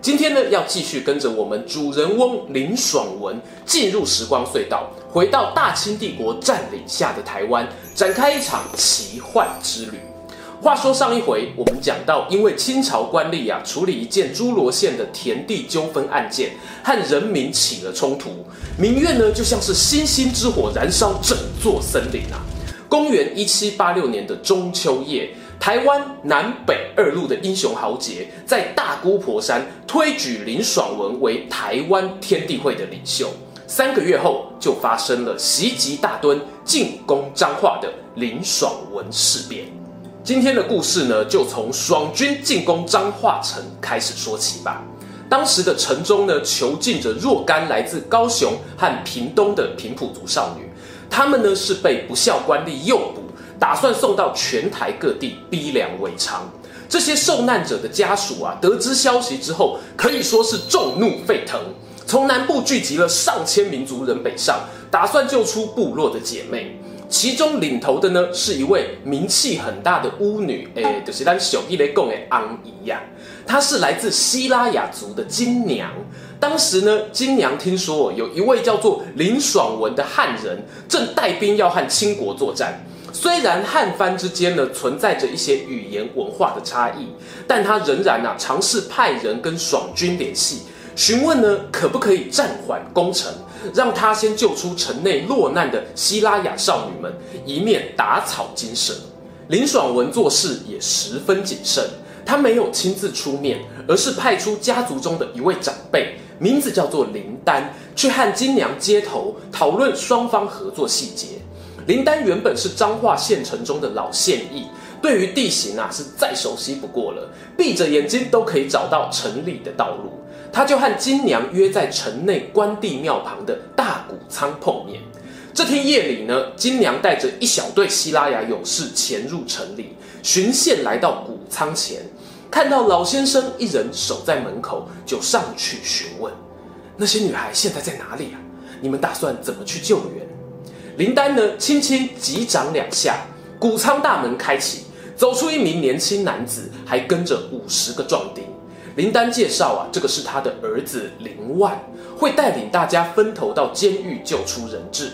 今天呢，要继续跟着我们主人翁林爽文进入时光隧道，回到大清帝国占领下的台湾，展开一场奇幻之旅。话说上一回我们讲到，因为清朝官吏啊处理一件诸罗县的田地纠纷案件，和人民起了冲突，民怨呢就像是星星之火燃烧整座森林啊。公元一七八六年的中秋夜。台湾南北二路的英雄豪杰，在大姑婆山推举林爽文为台湾天地会的领袖。三个月后，就发生了袭击大墩、进攻彰化的林爽文事变。今天的故事呢，就从爽军进攻彰化城开始说起吧。当时的城中呢，囚禁着若干来自高雄和屏东的平埔族少女，她们呢是被不肖官吏诱捕。打算送到全台各地逼良为娼，这些受难者的家属啊，得知消息之后，可以说是众怒沸腾，从南部聚集了上千民族人北上，打算救出部落的姐妹。其中领头的呢，是一位名气很大的巫女，诶，就是咱小弟来讲的昂姨呀。她是来自西拉雅族的金娘。当时呢，金娘听说有一位叫做林爽文的汉人，正带兵要和清国作战。虽然汉番之间呢存在着一些语言文化的差异，但他仍然啊尝试派人跟爽军联系，询问呢可不可以暂缓攻城，让他先救出城内落难的希拉雅少女们，以免打草惊蛇。林爽文做事也十分谨慎，他没有亲自出面，而是派出家族中的一位长辈，名字叫做林丹，去和金娘接头，讨论双方合作细节。林丹原本是彰化县城中的老县役，对于地形啊是再熟悉不过了，闭着眼睛都可以找到城里的道路。他就和金娘约在城内关帝庙旁的大谷仓碰面。这天夜里呢，金娘带着一小队西拉雅勇士潜入城里，巡线来到谷仓前，看到老先生一人守在门口，就上去询问：那些女孩现在在哪里啊？你们打算怎么去救援？林丹呢，轻轻击掌两下，谷仓大门开启，走出一名年轻男子，还跟着五十个壮丁。林丹介绍啊，这个是他的儿子林万，会带领大家分头到监狱救出人质。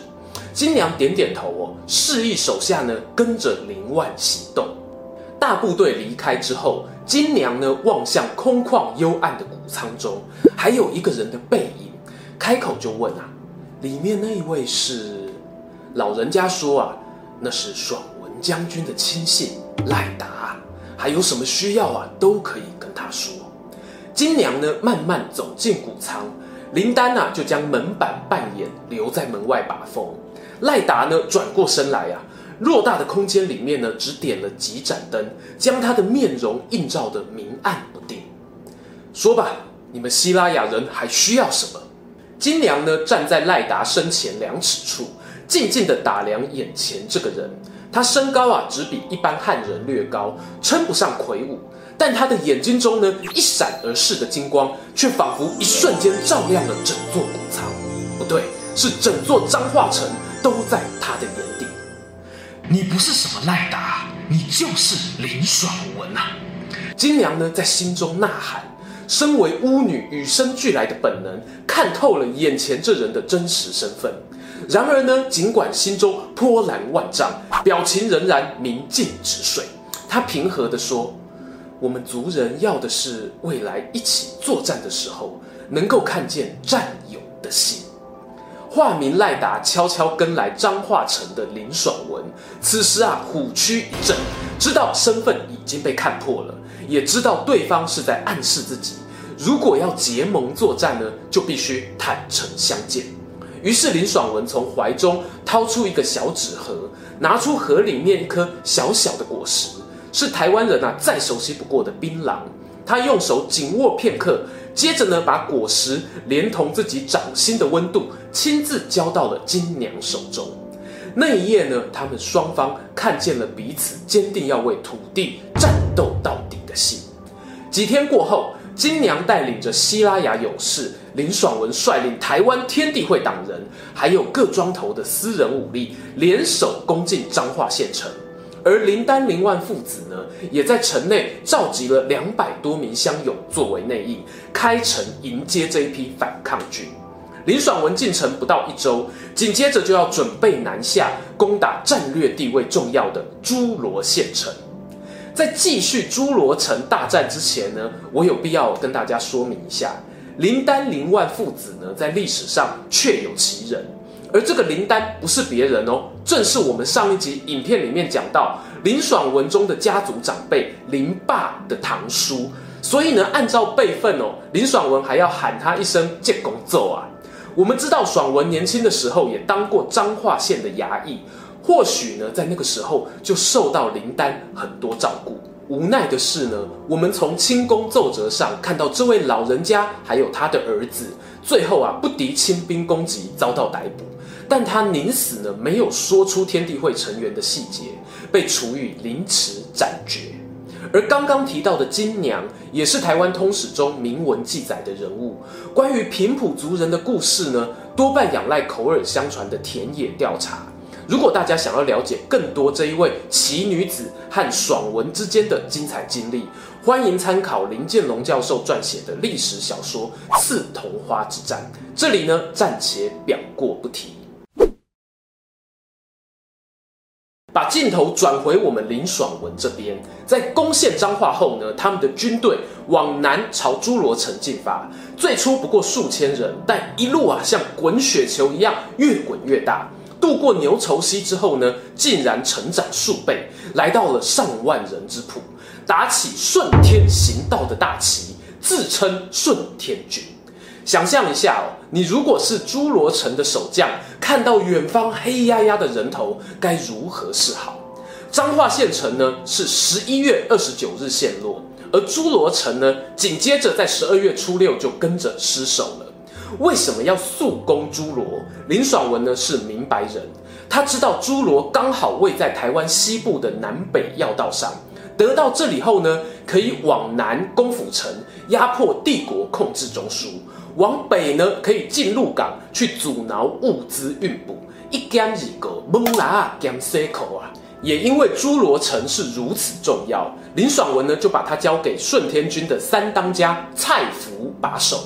金娘点点头哦，示意手下呢跟着林万行动。大部队离开之后，金娘呢望向空旷幽暗的谷仓中，还有一个人的背影，开口就问啊，里面那一位是？老人家说啊，那是爽文将军的亲信赖达，还有什么需要啊，都可以跟他说。金娘呢，慢慢走进谷仓，林丹啊，就将门板半掩，留在门外把风。赖达呢，转过身来啊，偌大的空间里面呢，只点了几盏灯，将他的面容映照得明暗不定。说吧，你们西拉雅人还需要什么？金娘呢，站在赖达身前两尺处。静静地打量眼前这个人，他身高啊只比一般汉人略高，称不上魁梧，但他的眼睛中呢一闪而逝的金光，却仿佛一瞬间照亮了整座谷仓。不对，是整座彰化城都在他的眼底。你不是什么赖达，你就是林爽文啊！金娘呢在心中呐喊，身为巫女与生俱来的本能，看透了眼前这人的真实身份。然而呢，尽管心中波澜万丈，表情仍然明镜止水。他平和地说：“我们族人要的是未来一起作战的时候，能够看见战友的心。”化名赖达悄悄跟来彰化城的林爽文，此时啊，虎躯一震，知道身份已经被看破了，也知道对方是在暗示自己，如果要结盟作战呢，就必须坦诚相见。于是林爽文从怀中掏出一个小纸盒，拿出盒里面一颗小小的果实，是台湾人啊再熟悉不过的槟榔。他用手紧握片刻，接着呢，把果实连同自己掌心的温度，亲自交到了金娘手中。那一夜呢，他们双方看见了彼此坚定要为土地战斗到底的心。几天过后，金娘带领着西拉雅勇士，林爽文率领台湾天地会党人，还有各庄头的私人武力，联手攻进彰化县城。而林丹、林万父子呢，也在城内召集了两百多名乡勇作为内应，开城迎接这一批反抗军。林爽文进城不到一周，紧接着就要准备南下攻打战略地位重要的诸罗县城。在继续诸罗城大战之前呢，我有必要跟大家说明一下，林丹、林万父子呢，在历史上确有其人。而这个林丹不是别人哦，正是我们上一集影片里面讲到林爽文中的家族长辈林霸的堂叔，所以呢，按照辈分哦，林爽文还要喊他一声借公奏啊。我们知道爽文年轻的时候也当过彰化县的衙役，或许呢，在那个时候就受到林丹很多照顾。无奈的是呢，我们从清宫奏折上看到这位老人家还有他的儿子，最后啊不敌清兵攻击，遭到逮捕。但他临死呢，没有说出天地会成员的细节，被处以凌迟斩决。而刚刚提到的金娘，也是台湾通史中明文记载的人物。关于平埔族人的故事呢，多半仰赖口耳相传的田野调查。如果大家想要了解更多这一位奇女子和爽文之间的精彩经历，欢迎参考林建龙教授撰写的历史小说《刺桐花之战》。这里呢，暂且表过不提。把镜头转回我们林爽文这边，在攻陷彰化后呢，他们的军队往南朝诸罗城进发。最初不过数千人，但一路啊像滚雪球一样越滚越大。渡过牛稠溪之后呢，竟然成长数倍，来到了上万人之谱，打起顺天行道的大旗，自称顺天军。想象一下哦，你如果是诸罗城的守将，看到远方黑压压的人头，该如何是好？彰化县城呢，是十一月二十九日陷落，而诸罗城呢，紧接着在十二月初六就跟着失守了。为什么要速攻诸罗？林爽文呢是明白人，他知道诸罗刚好位在台湾西部的南北要道上，得到这里后呢，可以往南攻府城，压迫帝国控制中枢。往北呢，可以进鹿港去阻挠物资运补，一干二个蒙拉兼塞口啊！也因为诸罗城是如此重要，林爽文呢就把它交给顺天军的三当家蔡福把守。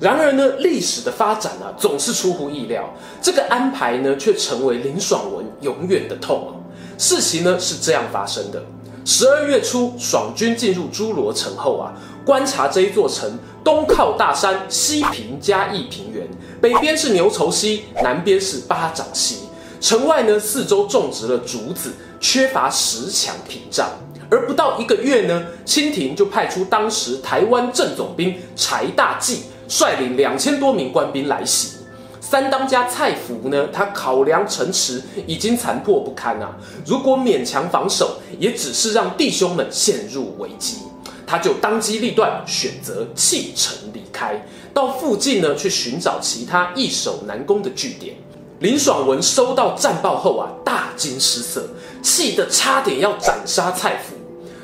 然而呢，历史的发展啊总是出乎意料，这个安排呢却成为林爽文永远的痛。事情呢是这样发生的：十二月初，爽军进入诸罗城后啊。观察这一座城，东靠大山，西平嘉义平原，北边是牛稠溪，南边是八掌溪。城外呢，四周种植了竹子，缺乏石墙屏障。而不到一个月呢，清廷就派出当时台湾正总兵柴大纪，率领两千多名官兵来袭。三当家蔡福呢，他考量城池已经残破不堪啊，如果勉强防守，也只是让弟兄们陷入危机。他就当机立断，选择弃城离开，到附近呢去寻找其他易守难攻的据点。林爽文收到战报后啊，大惊失色，气得差点要斩杀蔡福。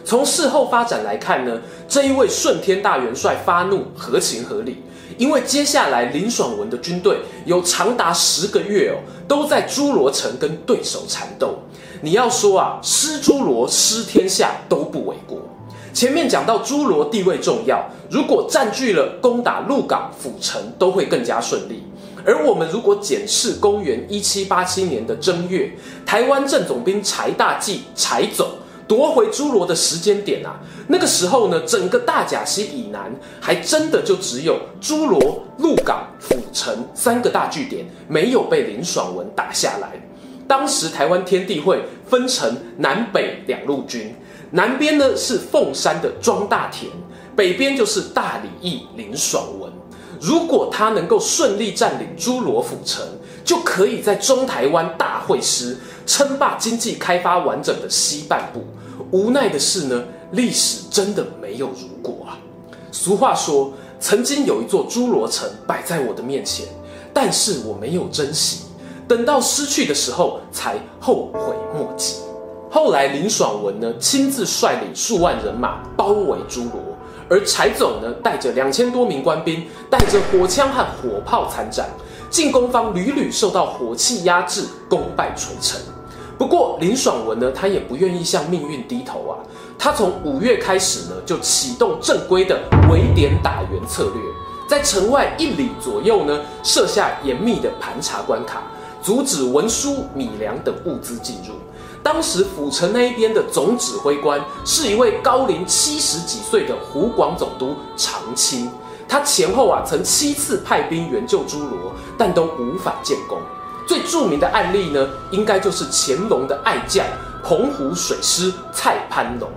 从事后发展来看呢，这一位顺天大元帅发怒合情合理，因为接下来林爽文的军队有长达十个月哦，都在诸罗城跟对手缠斗。你要说啊，失诸罗失天下都不为过。前面讲到诸罗地位重要，如果占据了攻打鹿港、府城都会更加顺利。而我们如果检视公元一七八七年的正月，台湾正总兵柴大纪柴总夺回诸罗的时间点啊，那个时候呢，整个大甲溪以南还真的就只有诸罗、鹿港、府城三个大据点没有被林爽文打下来。当时台湾天地会分成南北两路军。南边呢是凤山的庄大田，北边就是大理义林爽文。如果他能够顺利占领诸罗府城，就可以在中台湾大会师，称霸经济开发完整的西半部。无奈的是呢，历史真的没有如果啊。俗话说，曾经有一座诸罗城摆在我的面前，但是我没有珍惜，等到失去的时候才后悔莫及。后来林爽文呢亲自率领数万人马包围诸罗，而柴总呢带着两千多名官兵，带着火枪和火炮参战，进攻方屡屡受到火器压制，功败垂成。不过林爽文呢，他也不愿意向命运低头啊。他从五月开始呢，就启动正规的围点打援策略，在城外一里左右呢，设下严密的盘查关卡，阻止文书、米粮等物资进入。当时府城那一边的总指挥官是一位高龄七十几岁的湖广总督常钦，他前后啊曾七次派兵援救诸罗，但都无法建功。最著名的案例呢，应该就是乾隆的爱将澎湖水师蔡潘龙。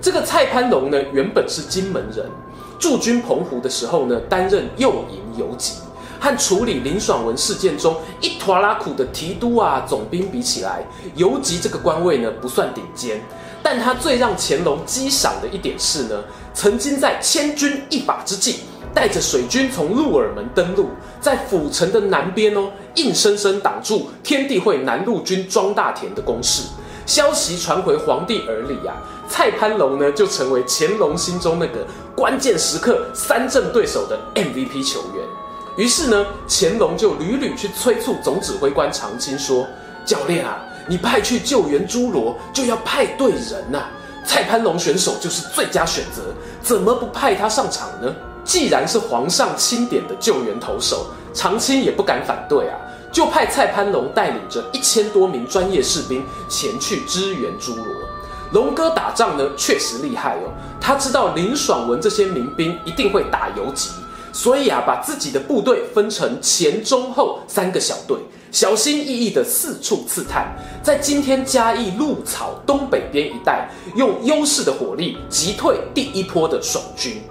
这个蔡潘龙呢，原本是金门人，驻军澎湖的时候呢，担任右营游击。和处理林爽文事件中一拖拉苦的提督啊总兵比起来，游击这个官位呢不算顶尖，但他最让乾隆激赏的一点是呢，曾经在千钧一发之际，带着水军从鹿耳门登陆，在府城的南边哦，硬生生挡住天地会南路军庄大田的攻势。消息传回皇帝耳里啊，蔡潘龙呢就成为乾隆心中那个关键时刻三振对手的 MVP 球员。于是呢，乾隆就屡屡去催促总指挥官常青说：“教练啊，你派去救援诸罗，就要派对人呐、蔡潘龙选手就是最佳选择，怎么不派他上场呢？既然是皇上钦点的救援投手，常钦也不敢反对啊，就派蔡潘龙带领着一千多名专业士兵前去支援朱罗。龙哥打仗呢，确实厉害哦，他知道林爽文这些民兵一定会打游击。”所以啊，把自己的部队分成前、中、后三个小队，小心翼翼地四处刺探，在今天嘉义鹿草东北边一带，用优势的火力击退第一波的爽军。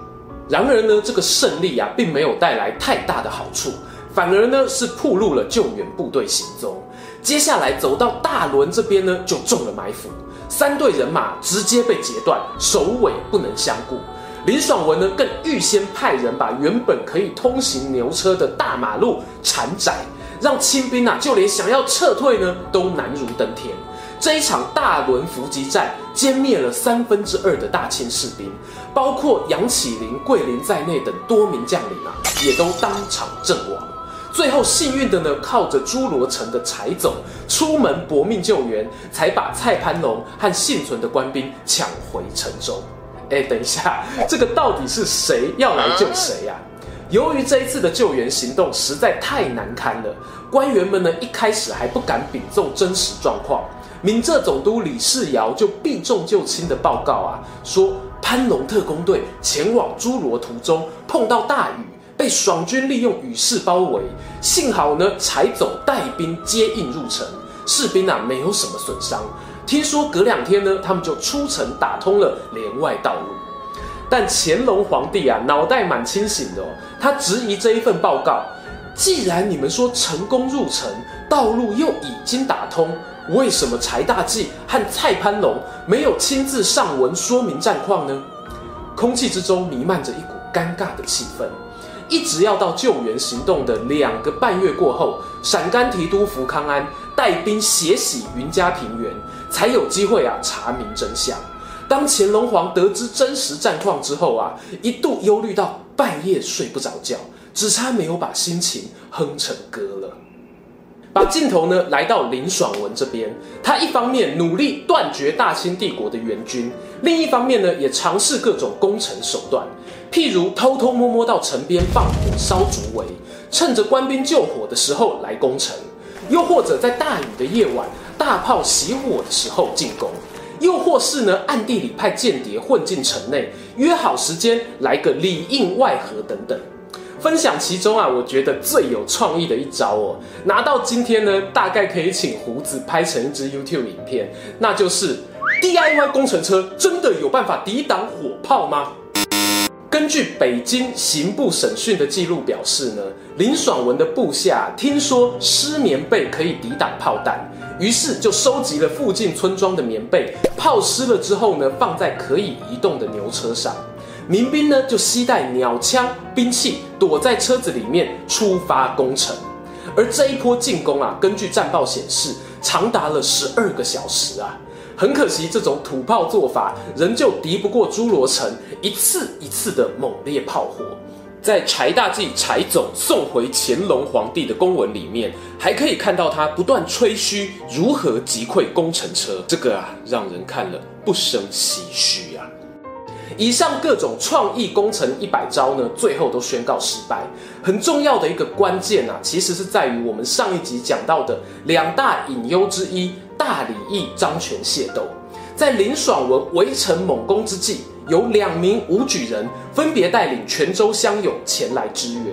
然而呢，这个胜利啊，并没有带来太大的好处，反而呢是暴露了救援部队行踪。接下来走到大仑这边呢，就中了埋伏，三队人马直接被截断，首尾不能相顾。林爽文呢，更预先派人把原本可以通行牛车的大马路铲窄，让清兵啊，就连想要撤退呢，都难如登天。这一场大轮伏击战，歼灭了三分之二的大清士兵，包括杨启麟、桂林在内等多名将领啊，也都当场阵亡。最后幸运的呢，靠着朱罗城的柴总出门搏命救援，才把蔡潘龙和幸存的官兵抢回城中。哎，等一下，这个到底是谁要来救谁呀？由于这一次的救援行动实在太难堪了，官员们呢一开始还不敢禀奏真实状况。闽浙总督李世尧就避重就轻的报告啊，说潘龙特工队前往诸罗途中碰到大雨，被爽军利用雨势包围，幸好呢柴总带兵接应入城，士兵啊没有什么损伤。听说隔两天呢，他们就出城打通了连外道路。但乾隆皇帝啊，脑袋蛮清醒的，他质疑这一份报告。既然你们说成功入城，道路又已经打通，为什么柴大济和蔡攀龙没有亲自上文说明战况呢？空气之中弥漫着一股尴尬的气氛。一直要到救援行动的两个半月过后，陕甘提督福康安带兵血洗云家平原。才有机会啊查明真相。当乾隆皇得知真实战况之后啊，一度忧虑到半夜睡不着觉，只差没有把心情哼成歌了。把镜头呢来到林爽文这边，他一方面努力断绝大清帝国的援军，另一方面呢也尝试各种攻城手段，譬如偷偷摸摸到城边放火烧竹围，趁着官兵救火的时候来攻城，又或者在大雨的夜晚。大炮熄火的时候进攻，又或是呢暗地里派间谍混进城内，约好时间来个里应外合等等。分享其中啊，我觉得最有创意的一招哦，拿到今天呢，大概可以请胡子拍成一支 YouTube 影片，那就是 DIY 工程车真的有办法抵挡火炮吗？根据北京刑部审讯的记录表示呢，林爽文的部下听说湿棉被可以抵挡炮弹。于是就收集了附近村庄的棉被，泡湿了之后呢，放在可以移动的牛车上。民兵呢就携带鸟枪兵器，躲在车子里面出发攻城。而这一波进攻啊，根据战报显示，长达了十二个小时啊。很可惜，这种土炮做法仍旧敌不过诸罗城一次一次的猛烈炮火。在柴大纪柴总送回乾隆皇帝的公文里面，还可以看到他不断吹嘘如何击溃攻城车，这个啊，让人看了不生唏嘘啊。以上各种创意工程一百招呢，最后都宣告失败。很重要的一个关键啊，其实是在于我们上一集讲到的两大隐忧之一——大礼义张权械斗。在林爽文围城猛攻之际，有两名武举人分别带领泉州乡勇前来支援，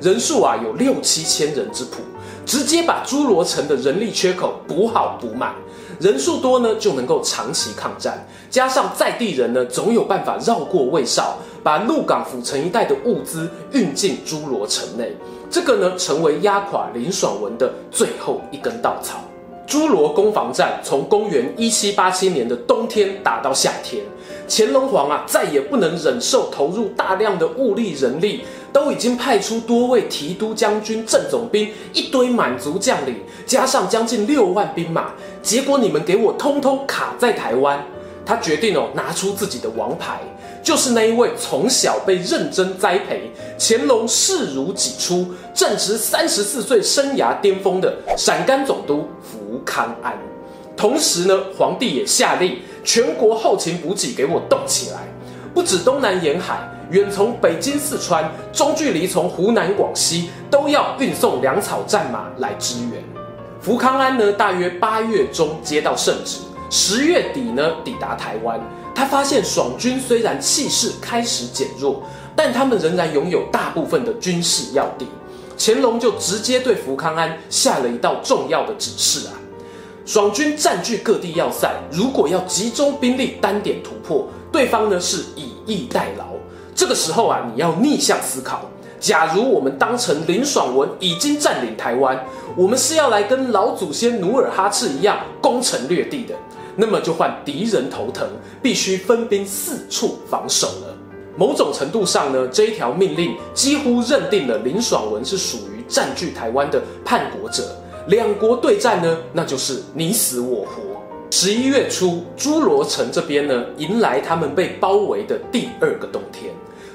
人数啊有六七千人之谱，直接把侏罗城的人力缺口补好补满。人数多呢就能够长期抗战，加上在地人呢总有办法绕过魏少，把鹿港府城一带的物资运进诸罗城内。这个呢成为压垮林爽文的最后一根稻草。诸罗攻防战从公元一七八七年的冬天打到夏天，乾隆皇啊再也不能忍受投入大量的物力人力，都已经派出多位提督将军、正总兵，一堆满族将领，加上将近六万兵马，结果你们给我通通卡在台湾。他决定哦拿出自己的王牌，就是那一位从小被认真栽培，乾隆视如己出，正值三十四岁生涯巅峰的陕甘总督福康安。同时呢，皇帝也下令全国后勤补给给我动起来，不止东南沿海，远从北京、四川，中距离从湖南、广西，都要运送粮草战马来支援。福康安呢，大约八月中接到圣旨。十月底呢，抵达台湾，他发现爽军虽然气势开始减弱，但他们仍然拥有大部分的军事要地。乾隆就直接对福康安下了一道重要的指示啊，爽军占据各地要塞，如果要集中兵力单点突破，对方呢是以逸待劳。这个时候啊，你要逆向思考。假如我们当成林爽文已经占领台湾，我们是要来跟老祖先努尔哈赤一样攻城略地的，那么就换敌人头疼，必须分兵四处防守了。某种程度上呢，这一条命令几乎认定了林爽文是属于占据台湾的叛国者。两国对战呢，那就是你死我活。十一月初，侏罗城这边呢，迎来他们被包围的第二个冬天。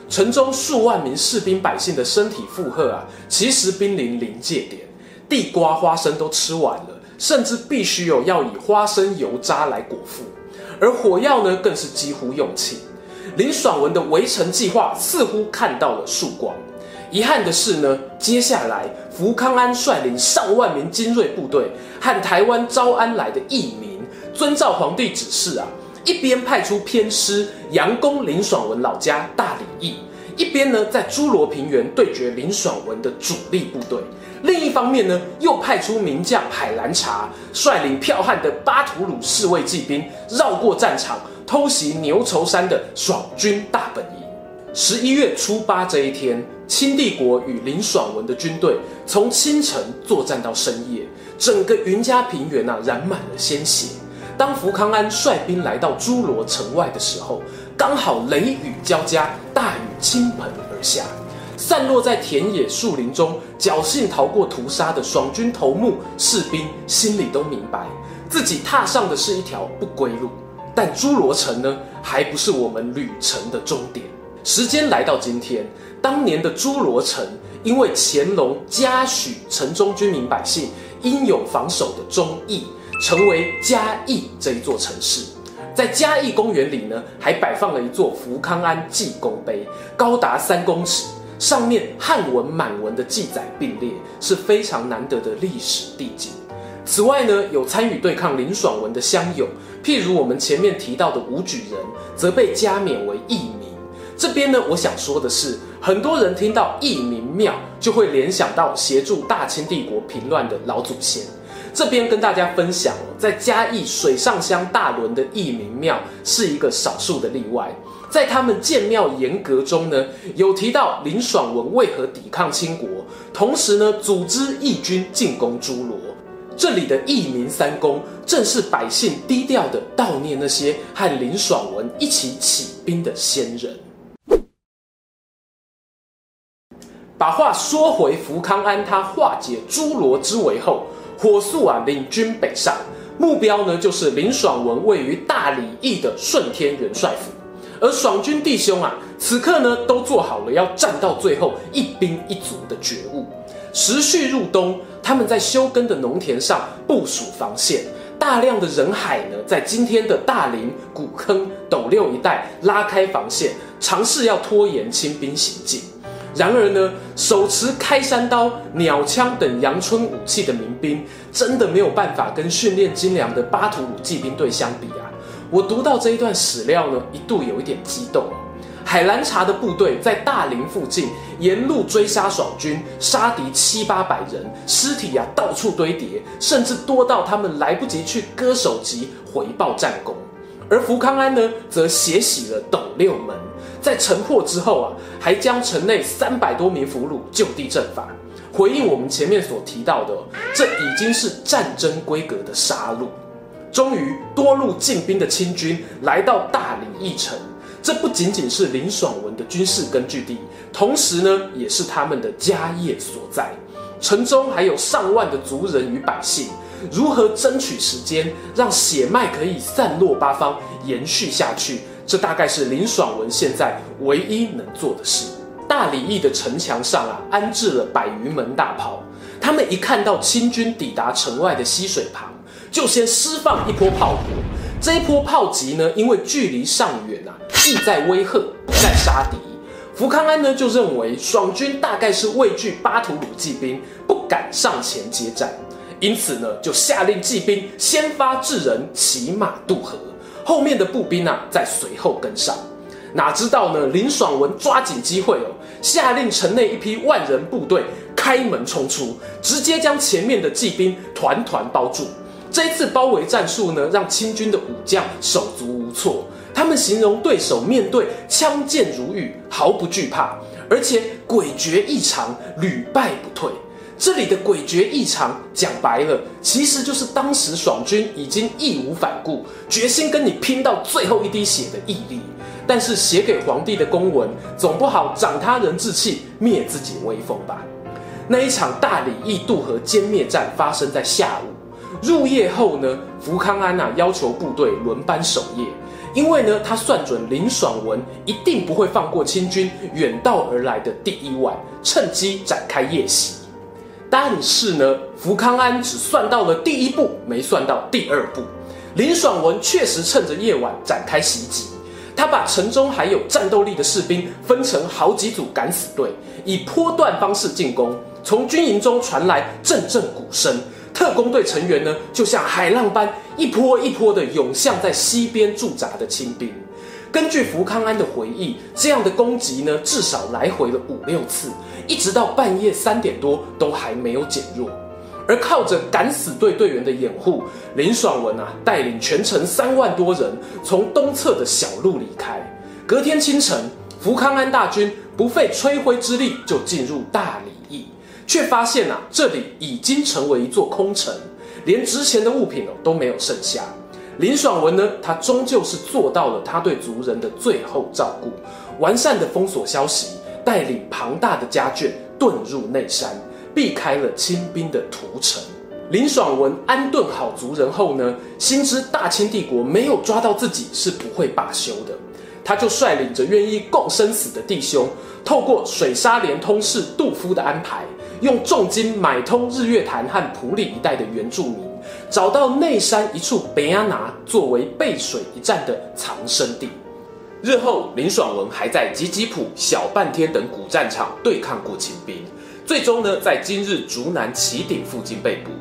城中数万名士兵百姓的身体负荷啊，其实濒临临界点，地瓜花生都吃完了，甚至必须有要以花生油渣来果腹，而火药呢，更是几乎用尽。林爽文的围城计划似乎看到了曙光。遗憾的是呢，接下来福康安率领上万名精锐部队和台湾招安来的义民，遵照皇帝指示啊。一边派出偏师佯攻林爽文老家大李义，一边呢在诸罗平原对决林爽文的主力部队。另一方面呢，又派出名将海兰察率领剽悍的巴图鲁侍卫骑兵绕过战场，偷袭牛稠山的爽军大本营。十一月初八这一天，清帝国与林爽文的军队从清晨作战到深夜，整个云嘉平原啊染满了鲜血。当福康安率兵来到诸罗城外的时候，刚好雷雨交加，大雨倾盆而下。散落在田野树林中，侥幸逃过屠杀的爽军头目士兵心里都明白，自己踏上的是一条不归路。但诸罗城呢，还不是我们旅程的终点。时间来到今天，当年的诸罗城，因为乾隆嘉许城中居民百姓英勇防守的忠义。成为嘉义这一座城市，在嘉义公园里呢，还摆放了一座福康安记功碑，高达三公尺，上面汉文满文的记载并列，是非常难得的历史地景。此外呢，有参与对抗林爽文的乡勇，譬如我们前面提到的武举人，则被加冕为义民。这边呢，我想说的是，很多人听到义民庙，就会联想到协助大清帝国平乱的老祖先。这边跟大家分享，在嘉义水上乡大仑的义民庙是一个少数的例外。在他们建庙严格中呢，有提到林爽文为何抵抗清国，同时呢，组织义军进攻诸罗。这里的义民三公，正是百姓低调的悼念那些和林爽文一起起兵的先人。把话说回福康安，他化解诸罗之围后，火速啊领军北上，目标呢就是林爽文位于大里驿的顺天元帅府。而爽军弟兄啊，此刻呢都做好了要战到最后一兵一卒的觉悟。时序入冬，他们在休耕的农田上部署防线，大量的人海呢在今天的大林、古坑、斗六一带拉开防线，尝试要拖延清兵行进。然而呢，手持开山刀、鸟枪等阳春武器的民兵，真的没有办法跟训练精良的巴图鲁骑兵队相比啊。我读到这一段史料呢，一度有一点激动。海兰察的部队在大林附近沿路追杀爽军，杀敌七八百人，尸体啊到处堆叠，甚至多到他们来不及去割首级回报战功。而福康安呢，则血洗了斗六门，在城破之后啊，还将城内三百多名俘虏就地正法，回应我们前面所提到的，这已经是战争规格的杀戮。终于，多路进兵的清军来到大理驿城，这不仅仅是林爽文的军事根据地，同时呢，也是他们的家业所在。城中还有上万的族人与百姓，如何争取时间，让血脉可以散落八方，延续下去？这大概是林爽文现在唯一能做的事。大理驿的城墙上啊，安置了百余门大炮，他们一看到清军抵达城外的溪水旁。就先释放一波炮火，这一波炮击呢，因为距离尚远啊，意在威吓，不在杀敌。福康安呢就认为爽军大概是畏惧巴图鲁骑兵，不敢上前接战，因此呢就下令骑兵先发制人，骑马渡河，后面的步兵啊在随后跟上。哪知道呢，林爽文抓紧机会哦，下令城内一批万人部队开门冲出，直接将前面的骑兵团团包住。这一次包围战术呢，让清军的武将手足无措。他们形容对手面对枪剑如雨，毫不惧怕，而且诡谲异常，屡败不退。这里的诡谲异常，讲白了，其实就是当时爽军已经义无反顾，决心跟你拼到最后一滴血的毅力。但是写给皇帝的公文，总不好长他人志气，灭自己威风吧？那一场大里驿渡河歼灭战发生在下午。入夜后呢，福康安呐要求部队轮班守夜，因为呢他算准林爽文一定不会放过清军远道而来的第一晚，趁机展开夜袭。但是呢，福康安只算到了第一步，没算到第二步。林爽文确实趁着夜晚展开袭击，他把城中还有战斗力的士兵分成好几组敢死队，以波段方式进攻。从军营中传来阵阵鼓声。特工队成员呢，就像海浪般一波一波的涌向在西边驻扎的清兵。根据福康安的回忆，这样的攻击呢，至少来回了五六次，一直到半夜三点多都还没有减弱。而靠着敢死队队员的掩护，林爽文啊带领全城三万多人从东侧的小路离开。隔天清晨，福康安大军不费吹灰之力就进入大里。却发现啊，这里已经成为一座空城，连值钱的物品哦都没有剩下。林爽文呢，他终究是做到了他对族人的最后照顾，完善的封锁消息，带领庞大的家眷遁入内山，避开了清兵的屠城。林爽文安顿好族人后呢，心知大清帝国没有抓到自己是不会罢休的。他就率领着愿意共生死的弟兄，透过水沙连通事杜夫的安排，用重金买通日月潭和埔里一带的原住民，找到内山一处北阿拿作为背水一战的藏身地。日后林爽文还在吉吉普、小半天等古战场对抗过清兵，最终呢，在今日竹南旗顶附近被捕。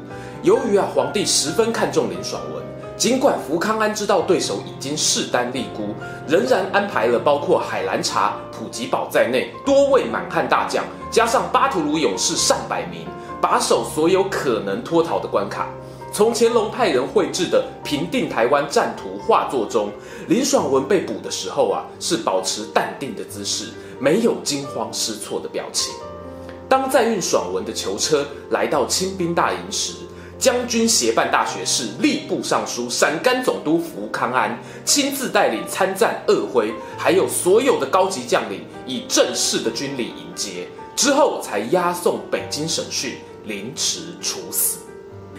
由于啊，皇帝十分看重林爽文。尽管福康安知道对手已经势单力孤，仍然安排了包括海兰察、普吉堡在内多位满汉大将，加上巴图鲁勇士上百名，把守所有可能脱逃的关卡。从乾隆派人绘制的平定台湾战图画作中，林爽文被捕的时候啊，是保持淡定的姿势，没有惊慌失措的表情。当载运爽文的囚车来到清兵大营时，将军协办大学士、吏部尚书、陕甘总督福康安亲自带领参赞鄂徽，还有所有的高级将领，以正式的军礼迎接，之后才押送北京审讯，凌迟处死。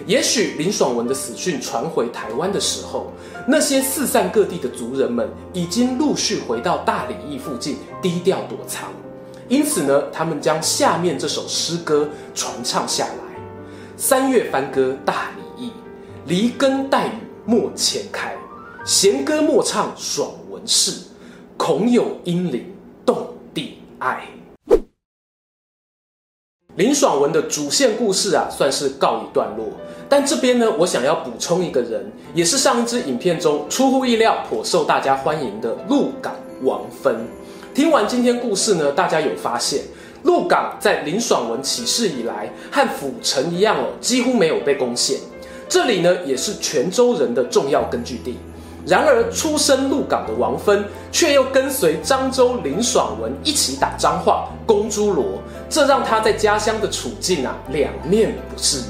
也许林爽文的死讯传回台湾的时候，那些四散各地的族人们已经陆续回到大里驿附近低调躲藏，因此呢，他们将下面这首诗歌传唱下来：三月翻歌大里驿，离根带雨莫牵开，弦歌莫唱爽文事，恐有婴灵动地哀。林爽文的主线故事啊，算是告一段落。但这边呢，我想要补充一个人，也是上一支影片中出乎意料颇受大家欢迎的鹿港王芬。听完今天故事呢，大家有发现鹿港在林爽文起事以来，和府城一样哦，几乎没有被攻陷。这里呢，也是泉州人的重要根据地。然而，出身鹿港的王芬，却又跟随漳州林爽文一起打彰化攻诸罗，这让他在家乡的处境啊，两面不是人。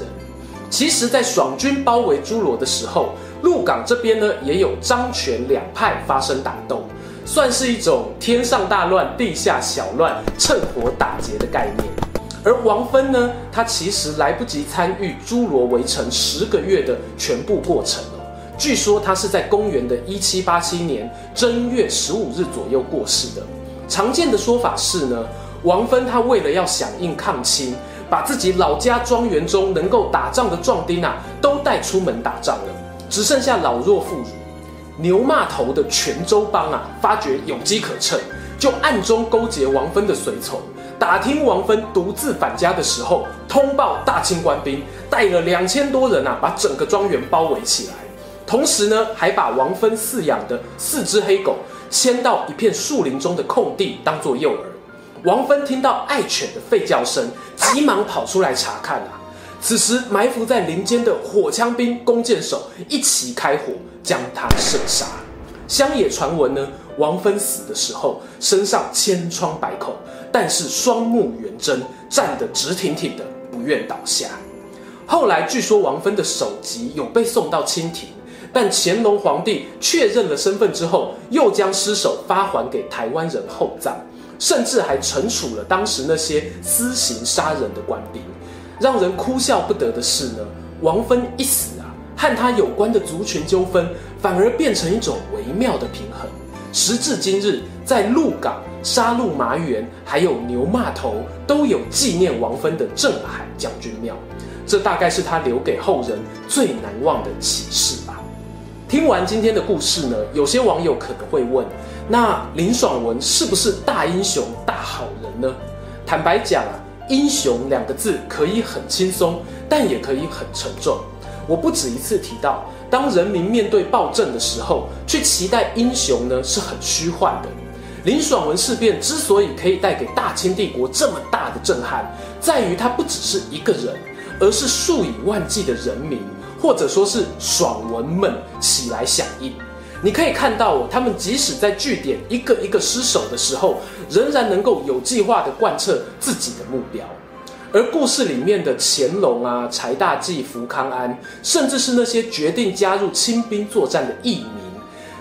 其实，在爽军包围侏罗的时候，鹿港这边呢，也有漳泉两派发生打斗，算是一种天上大乱，地下小乱，趁火打劫的概念。而王芬呢，他其实来不及参与侏罗围城十个月的全部过程。据说他是在公元的一七八七年正月十五日左右过世的。常见的说法是呢，王芬他为了要响应抗清，把自己老家庄园中能够打仗的壮丁啊，都带出门打仗了，只剩下老弱妇孺。牛骂头的泉州帮啊，发觉有机可乘，就暗中勾结王芬的随从，打听王芬独自返家的时候，通报大清官兵带了两千多人啊，把整个庄园包围起来。同时呢，还把王芬饲养的四只黑狗牵到一片树林中的空地当做诱饵。王芬听到爱犬的吠叫声，急忙跑出来查看啊。此时埋伏在林间的火枪兵、弓箭手一起开火，将他射杀。乡野传闻呢，王芬死的时候身上千疮百孔，但是双目圆睁，站得直挺挺的，不愿倒下。后来据说王芬的首级有被送到清廷。但乾隆皇帝确认了身份之后，又将尸首发还给台湾人厚葬，甚至还惩处了当时那些私刑杀人的官兵。让人哭笑不得的是呢，王芬一死啊，和他有关的族群纠纷反而变成一种微妙的平衡。时至今日，在鹿港、杀鹿麻园还有牛骂头都有纪念王芬的镇海将军庙，这大概是他留给后人最难忘的启示吧。听完今天的故事呢，有些网友可能会问：那林爽文是不是大英雄、大好人呢？坦白讲啊，英雄两个字可以很轻松，但也可以很沉重。我不止一次提到，当人民面对暴政的时候，去期待英雄呢，是很虚幻的。林爽文事变之所以可以带给大清帝国这么大的震撼，在于它不只是一个人，而是数以万计的人民。或者说是爽文们起来响应，你可以看到哦，他们即使在据点一个一个失守的时候，仍然能够有计划地贯彻自己的目标。而故事里面的乾隆啊、柴大纪、福康安，甚至是那些决定加入清兵作战的义民，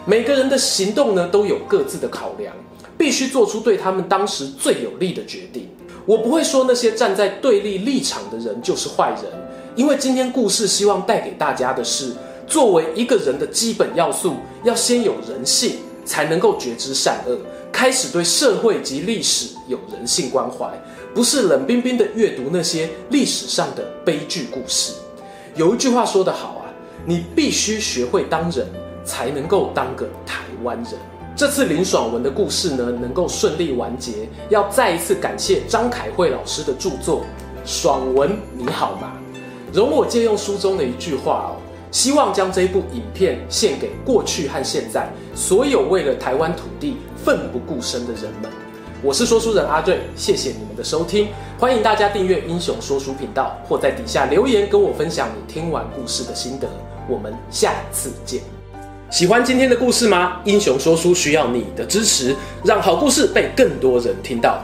每个人的行动呢，都有各自的考量，必须做出对他们当时最有利的决定。我不会说那些站在对立立场的人就是坏人。因为今天故事希望带给大家的是，作为一个人的基本要素，要先有人性，才能够觉知善恶，开始对社会及历史有人性关怀，不是冷冰冰的阅读那些历史上的悲剧故事。有一句话说得好啊，你必须学会当人，才能够当个台湾人。这次林爽文的故事呢，能够顺利完结，要再一次感谢张凯慧老师的著作《爽文你好吗》。容我借用书中的一句话哦，希望将这一部影片献给过去和现在所有为了台湾土地奋不顾身的人们。我是说书人阿瑞，谢谢你们的收听，欢迎大家订阅英雄说书频道，或在底下留言跟我分享你听完故事的心得。我们下次见。喜欢今天的故事吗？英雄说书需要你的支持，让好故事被更多人听到。